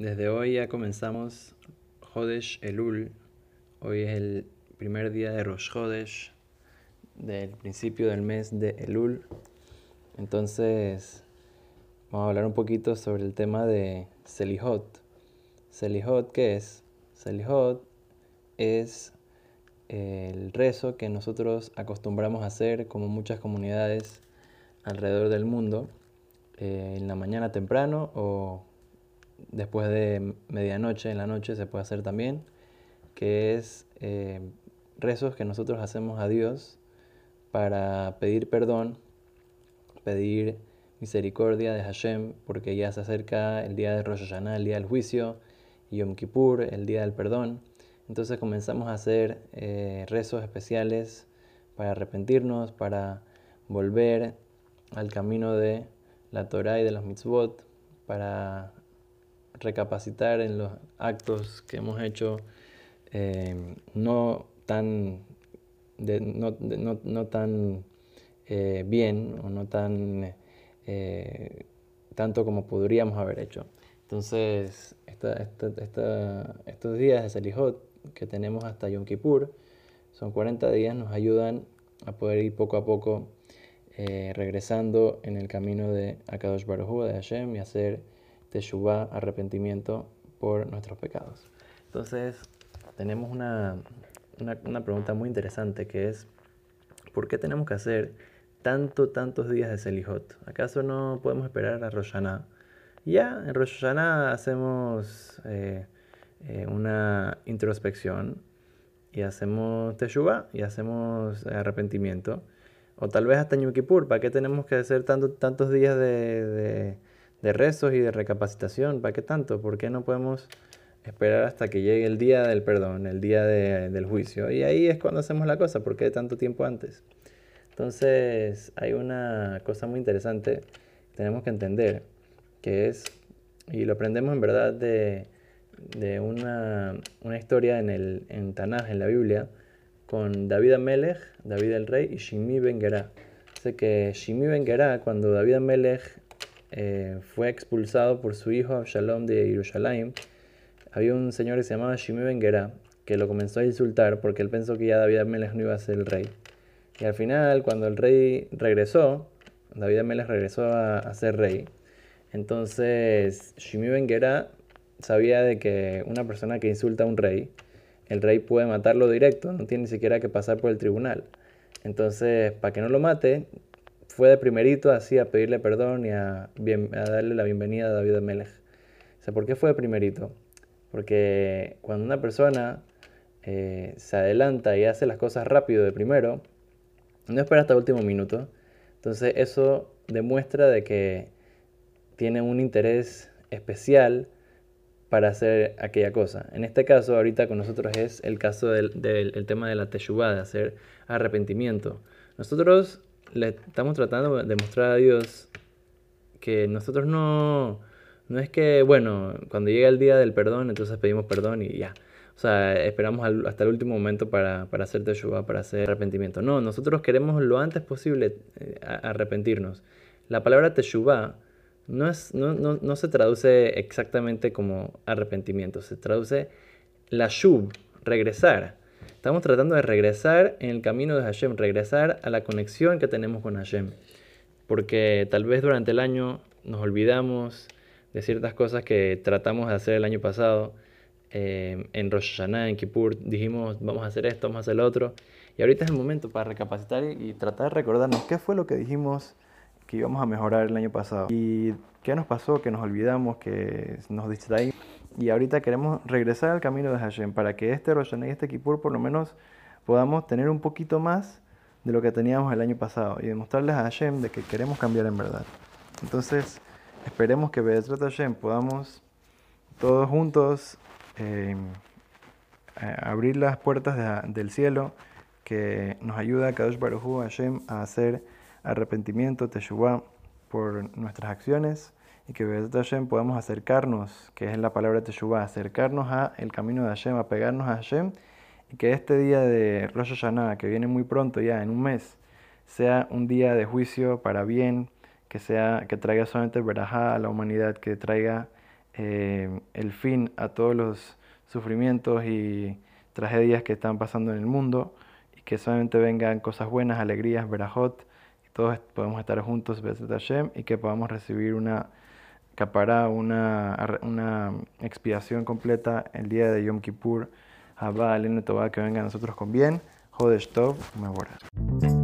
Desde hoy ya comenzamos Jodesh Elul. Hoy es el primer día de Rosh Hodesh, del principio del mes de Elul. Entonces, vamos a hablar un poquito sobre el tema de Selihot. Selihot, ¿qué es? Selihot es el rezo que nosotros acostumbramos a hacer, como muchas comunidades alrededor del mundo, eh, en la mañana temprano o después de medianoche, en la noche se puede hacer también, que es eh, rezos que nosotros hacemos a Dios para pedir perdón, pedir misericordia de Hashem, porque ya se acerca el día de Rosh Hashanah, el día del juicio, Yom Kippur, el día del perdón. Entonces comenzamos a hacer eh, rezos especiales para arrepentirnos, para volver al camino de la Torah y de los mitzvot, para recapacitar en los actos que hemos hecho eh, no tan, no, tan eh, bien o no tan tanto como podríamos haber hecho. Entonces, estos días de Selihot que tenemos hasta Yom Kippur, son 40 días, nos ayudan a poder ir poco a poco eh, regresando en el camino de Akadosh Baruj de Hashem, y hacer Teshuvah, arrepentimiento por nuestros pecados. Entonces, tenemos una, una, pregunta muy interesante que es, ¿por qué tenemos que hacer tanto, tantos días de Selihot? ¿Acaso no podemos esperar a Rosh? Ya, en Rosh hacemos... Eh, eh, una introspección y hacemos teshuva y hacemos arrepentimiento. O tal vez hasta Yom Kippur, ¿para qué tenemos que hacer tanto, tantos días de, rezos y de recapacitación? ¿Para qué tanto? ¿Por qué no podemos esperar hasta que llegue el día del perdón, el día del juicio? Y ahí es cuando hacemos la cosa, ¿por qué tanto tiempo antes? Entonces hay una cosa muy interesante que tenemos que entender, que es, y lo aprendemos en verdad de de una, historia en, el, en Tanaj, en la Biblia, con David Amelech, David el rey, y Shimi Ben Gerá. Dice que Shimi Ben Gerá, cuando David Amelech eh, fue expulsado por su hijo Absalom de Jerusalén, había un señor que se llamaba Shimi Ben que lo comenzó a insultar porque él pensó que ya David Amelech no iba a ser el rey. Y al final, cuando el rey regresó, David Amelech regresó a, ser rey, entonces Shimi Ben sabía de que una persona que insulta a un rey, el rey puede matarlo directo, no tiene ni siquiera que pasar por el tribunal. Entonces, para que no lo mate, fue de primerito así a pedirle perdón y a, darle la bienvenida a David Amelech. O sea, ¿por qué fue de primerito? Porque cuando una persona eh, se adelanta y hace las cosas rápido de primero, no espera hasta el último minuto. Entonces eso demuestra de que tiene un interés especial para hacer aquella cosa. En este caso, ahorita con nosotros es el caso del, tema de la teshuvah, de hacer arrepentimiento. Nosotros le estamos tratando de mostrar a Dios que nosotros no, no es que, bueno, cuando llega el día del perdón, entonces pedimos perdón y ya. O sea, esperamos hasta el último momento para, para hacer teshuvah, para hacer arrepentimiento. No, nosotros queremos lo antes posible eh, arrepentirnos. La palabra teshuvah no, es, no, no, no, se traduce exactamente como arrepentimiento, se traduce la shub, regresar. Estamos tratando de regresar en el camino de Hashem, regresar a la conexión que tenemos con Hashem. Porque tal vez durante el año nos olvidamos de ciertas cosas que tratamos de hacer el año pasado. Eh, en Rosh Hashanah, en Kippur, dijimos vamos a hacer esto, vamos a hacer lo otro. Y ahorita es el momento para recapacitar y tratar de recordarnos qué fue lo que dijimos que íbamos a mejorar el año pasado. ¿Y qué nos pasó? Que nos olvidamos, que nos distraímos. Y ahorita queremos regresar al camino de Hashem para que este Rosh y este Kippur por lo menos podamos tener un poquito más de lo que teníamos el año pasado y demostrarles a Hashem de que queremos cambiar en verdad. Entonces, esperemos que Bedrat Hashem podamos todos juntos eh, abrir las puertas del cielo que nos ayuda a Kadosh Baruj Hashem a hacer arrepentimiento, teshuvah, por nuestras acciones y que Hashem podamos acercarnos, que es la palabra teshuvah, acercarnos a el camino de Hashem, a pegarnos a Hashem y que este día de Rosh Hashanah, que viene muy pronto ya, en un mes, sea un día de juicio para bien, que, sea, que traiga solamente verajá a la humanidad, que traiga eh, el fin a todos los sufrimientos y tragedias que están pasando en el mundo y que solamente vengan cosas buenas, alegrías, verajot, y todos podemos estar juntos, Hashem, y que podamos recibir una capará, una, una expiación completa el día de Yom Kippur. Abba, Alenu Toba, que venga a nosotros con bien. Jodesh Tov, Mevorah.